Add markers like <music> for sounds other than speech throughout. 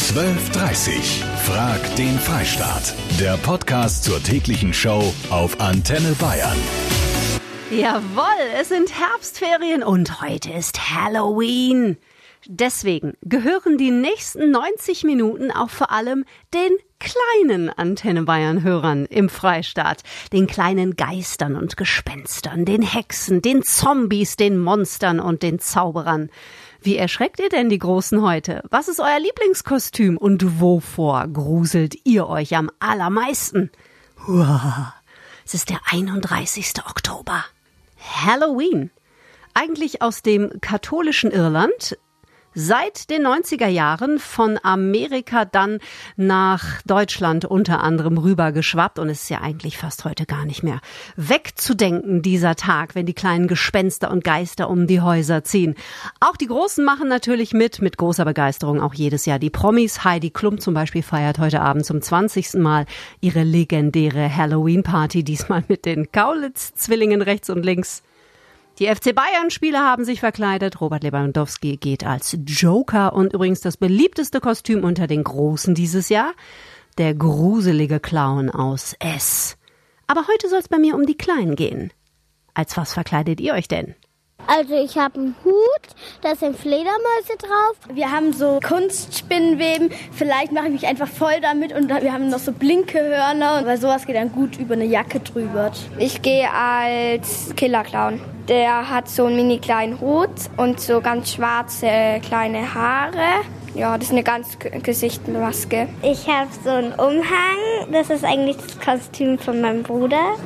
1230. Frag den Freistaat. Der Podcast zur täglichen Show auf Antenne Bayern. Jawohl, es sind Herbstferien und heute ist Halloween. Deswegen gehören die nächsten 90 Minuten auch vor allem den kleinen Antenne Bayern Hörern im Freistaat, den kleinen Geistern und Gespenstern, den Hexen, den Zombies, den Monstern und den Zauberern. Wie erschreckt ihr denn die Großen heute? Was ist euer Lieblingskostüm und wovor gruselt ihr euch am allermeisten? Es ist der 31. Oktober. Halloween. Eigentlich aus dem katholischen Irland, seit den 90er Jahren von Amerika dann nach Deutschland unter anderem rübergeschwappt und es ist ja eigentlich fast heute gar nicht mehr wegzudenken, dieser Tag, wenn die kleinen Gespenster und Geister um die Häuser ziehen. Auch die Großen machen natürlich mit, mit großer Begeisterung auch jedes Jahr. Die Promis, Heidi Klum zum Beispiel feiert heute Abend zum 20. Mal ihre legendäre Halloween-Party, diesmal mit den Kaulitz-Zwillingen rechts und links. Die FC Bayern-Spieler haben sich verkleidet. Robert Lewandowski geht als Joker und übrigens das beliebteste Kostüm unter den Großen dieses Jahr, der gruselige Clown aus S. Aber heute soll es bei mir um die Kleinen gehen. Als was verkleidet ihr euch denn? Also ich habe einen Hut, da sind Fledermäuse drauf. Wir haben so Kunstspinnenweben. Vielleicht mache ich mich einfach voll damit und wir haben noch so blinke Hörner, weil sowas geht dann gut über eine Jacke drüber. Ich gehe als Killerclown. Der hat so einen mini kleinen Hut und so ganz schwarze kleine Haare. Ja, das ist eine ganz Gesichtsmaske. Ich habe so einen Umhang. Das ist eigentlich das Kostüm von meinem Bruder.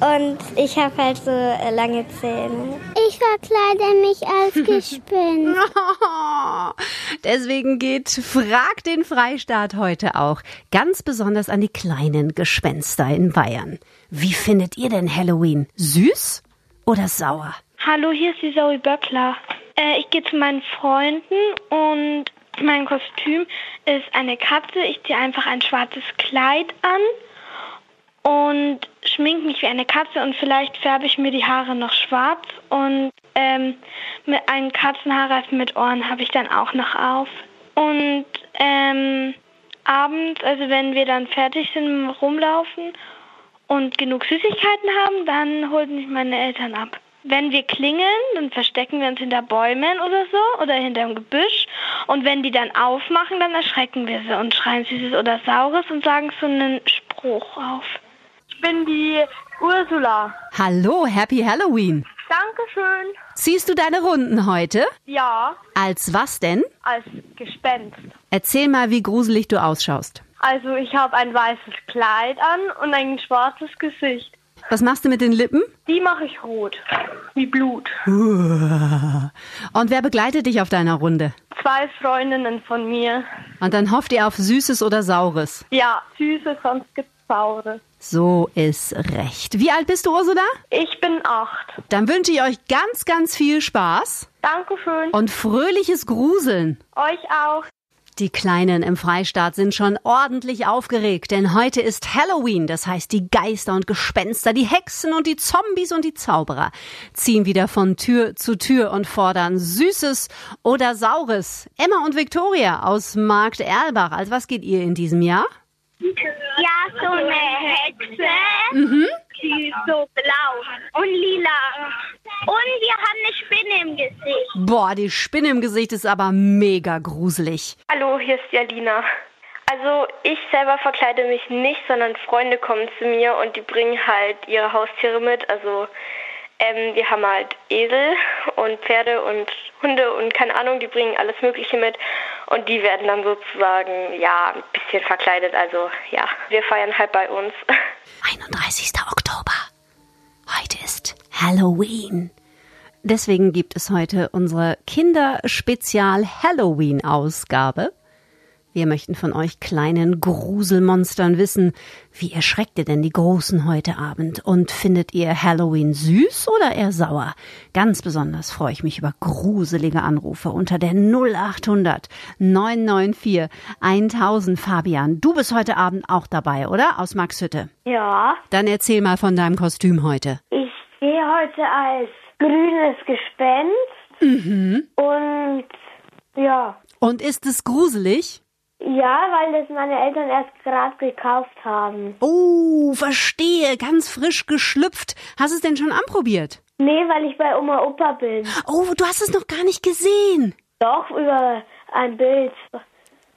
Und ich habe halt so äh, lange Zähne. Ich verkleide mich als <laughs> Gespenst. <laughs> Deswegen geht Frag den Freistaat heute auch ganz besonders an die kleinen Gespenster in Bayern. Wie findet ihr denn Halloween? Süß oder sauer? Hallo, hier ist die Zoe Böckler. Äh, ich gehe zu meinen Freunden und mein Kostüm ist eine Katze. Ich ziehe einfach ein schwarzes Kleid an und schminke mich wie eine Katze und vielleicht färbe ich mir die Haare noch schwarz und ähm, mit einem Katzenhaarreifen mit Ohren habe ich dann auch noch auf. Und ähm, abends, also wenn wir dann fertig sind Rumlaufen und genug Süßigkeiten haben, dann holen mich meine Eltern ab. Wenn wir klingeln, dann verstecken wir uns hinter Bäumen oder so oder hinter dem Gebüsch. Und wenn die dann aufmachen, dann erschrecken wir sie und schreien Süßes oder Saures und sagen so einen Spruch auf. Ich bin die Ursula. Hallo, Happy Halloween. Dankeschön. Ziehst du deine Runden heute? Ja, Als was denn? als Gespenst. Erzähl mal, wie gruselig du ausschaust. Also ich habe ein weißes Kleid an und ein schwarzes Gesicht. Was machst du mit den Lippen? Die mache ich rot, wie Blut. Und wer begleitet dich auf deiner Runde? Zwei Freundinnen von mir. Und dann hofft ihr auf Süßes oder Saures. Ja, süße, sonst gibt's saure. So ist recht. Wie alt bist du, Ursula? Ich bin acht. Dann wünsche ich euch ganz, ganz viel Spaß Dankeschön. und fröhliches Gruseln. Euch auch. Die Kleinen im Freistaat sind schon ordentlich aufgeregt, denn heute ist Halloween, das heißt die Geister und Gespenster, die Hexen und die Zombies und die Zauberer ziehen wieder von Tür zu Tür und fordern Süßes oder Saures. Emma und Viktoria aus Markt Erlbach, als was geht ihr in diesem Jahr? Ja, so eine Hexe. Die ist so blau und lila. Und wir haben eine Spinne im Gesicht. Boah, die Spinne im Gesicht ist aber mega gruselig. Hallo, hier ist Jalina. Also ich selber verkleide mich nicht, sondern Freunde kommen zu mir und die bringen halt ihre Haustiere mit. Also ähm, wir haben halt Esel und Pferde und Hunde und keine Ahnung, die bringen alles Mögliche mit und die werden dann sozusagen ja ein bisschen verkleidet. Also ja, wir feiern halt bei uns. <laughs> 31. Oktober. Heute ist Halloween. Deswegen gibt es heute unsere Kinderspezial-Halloween-Ausgabe. Wir möchten von euch kleinen Gruselmonstern wissen, wie erschreckt ihr denn die Großen heute Abend? Und findet ihr Halloween süß oder eher sauer? Ganz besonders freue ich mich über gruselige Anrufe unter der 0800 994 1000. Fabian, du bist heute Abend auch dabei, oder? Aus Maxhütte. Ja. Dann erzähl mal von deinem Kostüm heute. Ich gehe heute als grünes Gespenst. Und ja, Und ist es gruselig? Ja, weil das meine Eltern erst gerade gekauft haben. Oh, verstehe, ganz frisch geschlüpft. Hast du es denn schon anprobiert? Nee, weil ich bei Oma Opa bin. Oh, du hast es noch gar nicht gesehen. Doch, über ein Bild.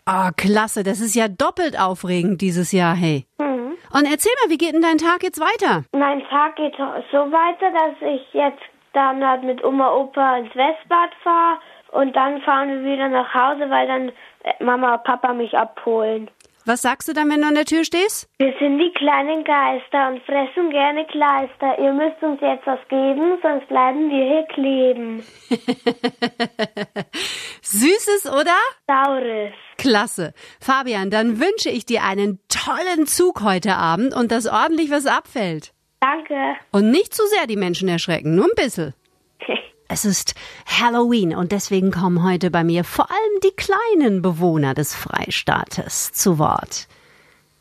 Ah, klasse, das ist ja doppelt aufregend dieses Jahr, hey. Mhm. Und erzähl mal, wie geht denn dein Tag jetzt weiter? Mein Tag geht so weiter, dass ich jetzt dann halt mit Oma Opa ins Westbad fahre und dann fahren wir wieder nach Hause, weil dann Mama und Papa mich abholen. Was sagst du dann, wenn du an der Tür stehst? Wir sind die kleinen Geister und fressen gerne Kleister. Ihr müsst uns jetzt was geben, sonst bleiben wir hier kleben. <laughs> Süßes, oder? Saures. Klasse. Fabian, dann wünsche ich dir einen tollen Zug heute Abend und dass ordentlich was abfällt. Danke. Und nicht zu sehr die Menschen erschrecken, nur ein bisschen. Es ist Halloween und deswegen kommen heute bei mir vor allem die kleinen Bewohner des Freistaates zu Wort,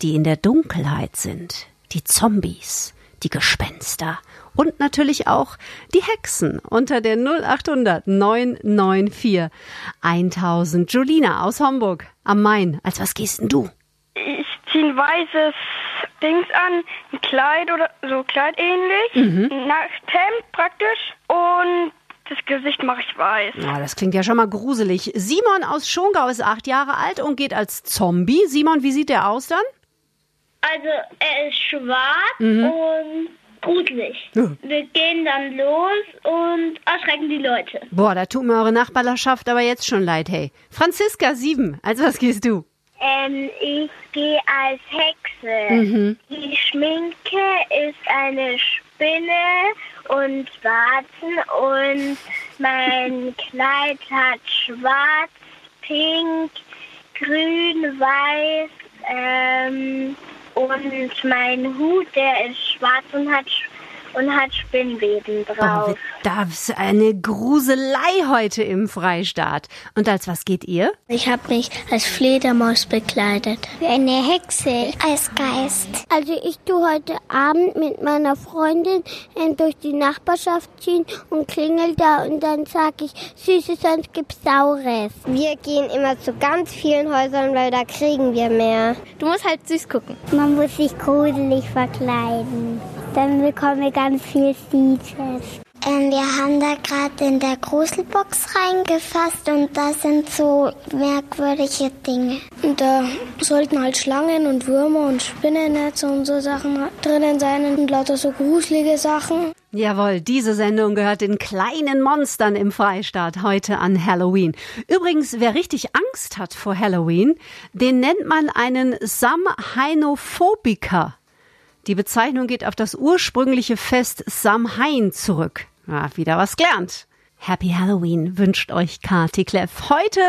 die in der Dunkelheit sind, die Zombies, die Gespenster und natürlich auch die Hexen unter der 0800 994 1000. Julina aus Homburg am Main. Als was gehst denn du? Ich ziehe ein weißes Dings an, ein Kleid oder so kleidähnlich, ein Nachthemd praktisch und das Gesicht mache ich weiß. Ja, das klingt ja schon mal gruselig. Simon aus Schongau ist acht Jahre alt und geht als Zombie. Simon, wie sieht der aus dann? Also er ist schwarz und gruselig. Wir gehen dann los und erschrecken die Leute. Boah, da tut mir eure Nachbarschaft aber jetzt schon leid, hey. Franziska, sieben. Als was gehst du? Ähm, ich gehe als Hexe. Die Schminke ist eine Spinne und Warzen und mein Kleid hat schwarz, pink, grün, weiß ähm, und mein Hut, der ist schwarz und hat und hat Spinnweben Oh, drauf. das ist eine Gruselei heute im Freistaat. Und als was geht ihr? Ich habe mich als Fledermaus bekleidet. Wie eine Hexe. Als Geist. Also ich tue heute Abend mit meiner Freundin durch die Nachbarschaft ziehen und klingel da und dann sag ich, Süße, sonst gibt's Saures. Wir gehen immer zu ganz vielen Häusern, weil da kriegen wir mehr. Du musst halt süß gucken. Man muss sich gruselig verkleiden. Dann bekommen wir ganz viel Süßes. Ähm, wir haben da gerade in der Gruselbox reingefasst und da sind so merkwürdige Dinge. Und da sollten halt Schlangen und Würmer und Spinnennetze und so Sachen drinnen sein und lauter so gruselige Sachen. Jawohl, diese Sendung gehört den kleinen Monstern im Freistaat heute an Halloween. Übrigens, wer richtig Angst hat vor Halloween, den nennt man einen Samhainophobiker. Die Bezeichnung geht auf das ursprüngliche Fest Samhain zurück. Ja, wieder was gelernt. Happy Halloween wünscht euch Kati Kleff. Heute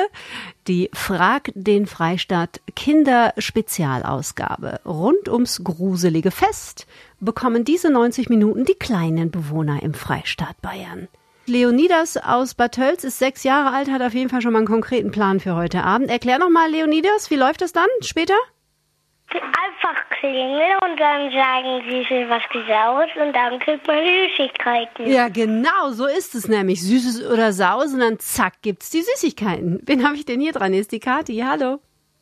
die Frag den Freistaat Kinderspezialausgabe. Rund ums gruselige Fest bekommen diese 90 Minuten die kleinen Bewohner im Freistaat Bayern. Leonidas aus Bad Tölz ist sechs Jahre alt, hat auf jeden Fall schon mal einen konkreten Plan für heute Abend. Erklär noch mal, Leonidas, wie läuft das dann später? Einfach klingeln und dann sagen sie sich was Gesaures und dann kriegt man Süßigkeiten. Ja, genau, so ist es nämlich. Süßes oder Saus und dann zack gibt's die Süßigkeiten. Wen habe ich denn hier dran? Hier ist die Kathi. Hallo.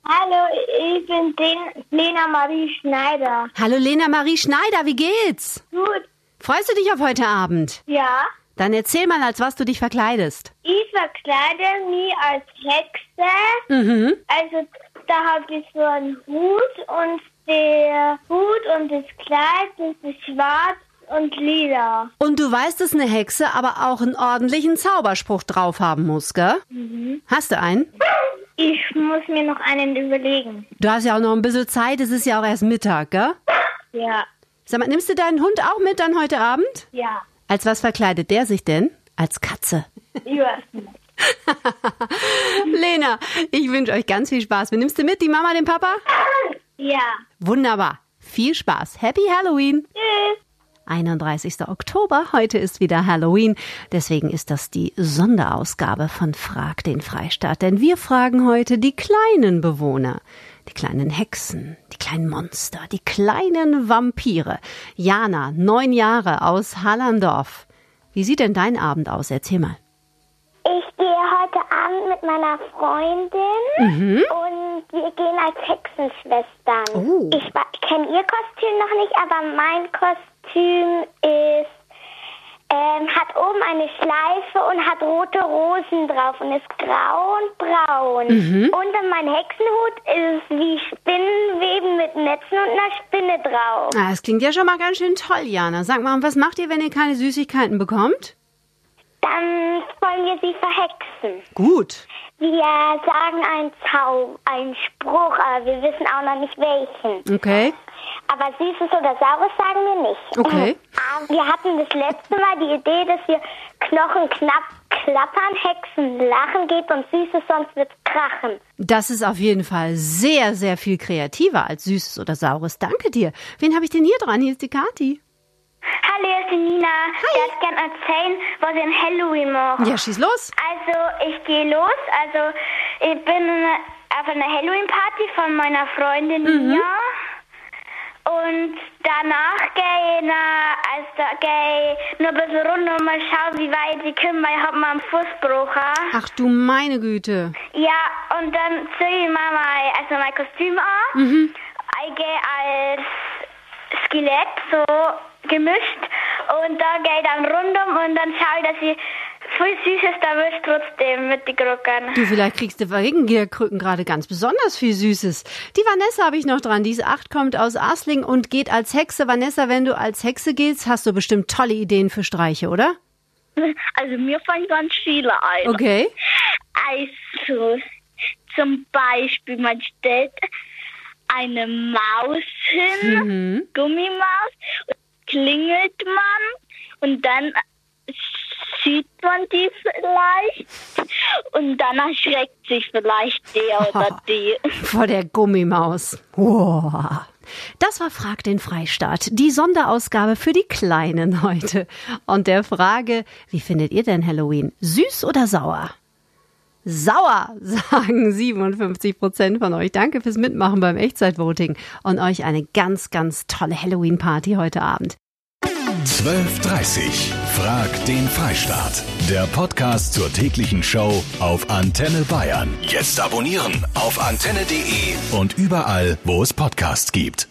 Hallo, ich bin den Lena Marie Schneider. Hallo Lena Marie Schneider, wie geht's? Gut. Freust du dich auf heute Abend? Ja, Dann erzähl mal, als was du dich verkleidest. ich verkleide mich als Hexe. Mhm. Also da habe ich so einen Hut und der Hut und das Kleid das ist schwarz und lila. Und du weißt, dass eine Hexe aber auch einen ordentlichen Zauberspruch drauf haben muss, gell? Hast du einen? Ich muss mir noch einen überlegen. Du hast ja auch noch ein bisschen Zeit, es ist ja auch erst Mittag, gell? Ja, Sag mal, nimmst du deinen Hund auch mit dann heute Abend? ja. Als was verkleidet der sich denn? Als Katze. Ja. <laughs> Lena, ich wünsche euch ganz viel Spaß. Nimmst du mit? Die Mama, den Papa? Ja. Wunderbar. Viel Spaß. Happy Halloween. Tschüss. 31. Oktober. Heute ist wieder Halloween. Deswegen ist das die Sonderausgabe von Frag den Freistaat. Denn wir fragen heute die kleinen Bewohner. Die kleinen Hexen, die kleinen Monster, die kleinen Vampire. Jana, neun Jahre aus Hallandorf. Wie sieht denn dein Abend aus? Erzähl mal. Heute Abend mit meiner Freundin und wir gehen als Hexenschwestern. Oh. Ich kenne ihr Kostüm noch nicht, aber mein Kostüm ist ähm, hat oben eine Schleife und hat rote Rosen drauf und ist grau und braun. Und dann mein Hexenhut ist wie Spinnenweben mit Netzen und einer Spinne drauf. Ah, das klingt ja schon mal ganz schön toll, Jana. Sag mal, was macht ihr, wenn ihr keine Süßigkeiten bekommt? Dann wollen wir sie verhexen. Gut. Wir sagen einen Zau, einen Spruch, aber wir wissen auch noch nicht welchen. Okay. Aber Süßes oder Saures sagen wir nicht. Okay. Aber <clears throat> wir hatten das letzte Mal die Idee, dass wir Knochen knapp klappern, Hexen lachen geht und Süßes, sonst wird's krachen. Das ist auf jeden Fall sehr, sehr viel kreativer als Süßes oder Saures. Danke dir. Wen habe ich denn hier dran? Hier ist die Kati. Hallo, hier ist die Nina. Ich würde gerne erzählen, was ich an Halloween mache. Ja, schieß los. Also, ich gehe los. Also, ich bin auf einer Halloween-Party von meiner Freundin Nina. Und danach gehe ich, na, also, gehe ich nur ein bisschen runter und mal schauen, wie weit ich komme, weil ich habe mal einen Fuß gebrochen. Ach du meine Güte. Ja, und dann ziehe ich mal mein, also mein Kostüm an. Ich gehe als Skelett, so gemischt. Und da gehe ich dann rundum und dann schaue ich, dass ich viel Süßes erwische trotzdem mit den Krücken. Du, vielleicht kriegst du wegen der Krücken gerade ganz besonders viel Süßes. Die Vanessa habe ich noch dran. Die ist acht, kommt aus Asling und geht als Hexe. Vanessa, wenn du als Hexe gehst, hast du bestimmt tolle Ideen für Streiche, oder? <laughs> Also mir fallen ganz viele ein. Okay. Also zum Beispiel, man stellt eine Maus hin, Mhm. Gummimaus, klingelt man und dann sieht man die vielleicht und dann erschreckt sich vielleicht der <laughs> oder die. Vor der Gummimaus. Wow. Das war Frag den Freistaat, die Sonderausgabe für die Kleinen heute. Und der Frage, wie findet ihr denn Halloween? Süß oder sauer? Sauer, <laughs> sagen 57 Prozent von euch. Danke fürs Mitmachen beim Echtzeitvoting und euch eine ganz, ganz tolle Halloween-Party heute Abend. 12.30 Frag den Freistaat. Der Podcast zur täglichen Show auf Antenne Bayern. Jetzt abonnieren auf antenne.de und überall, wo es Podcasts gibt.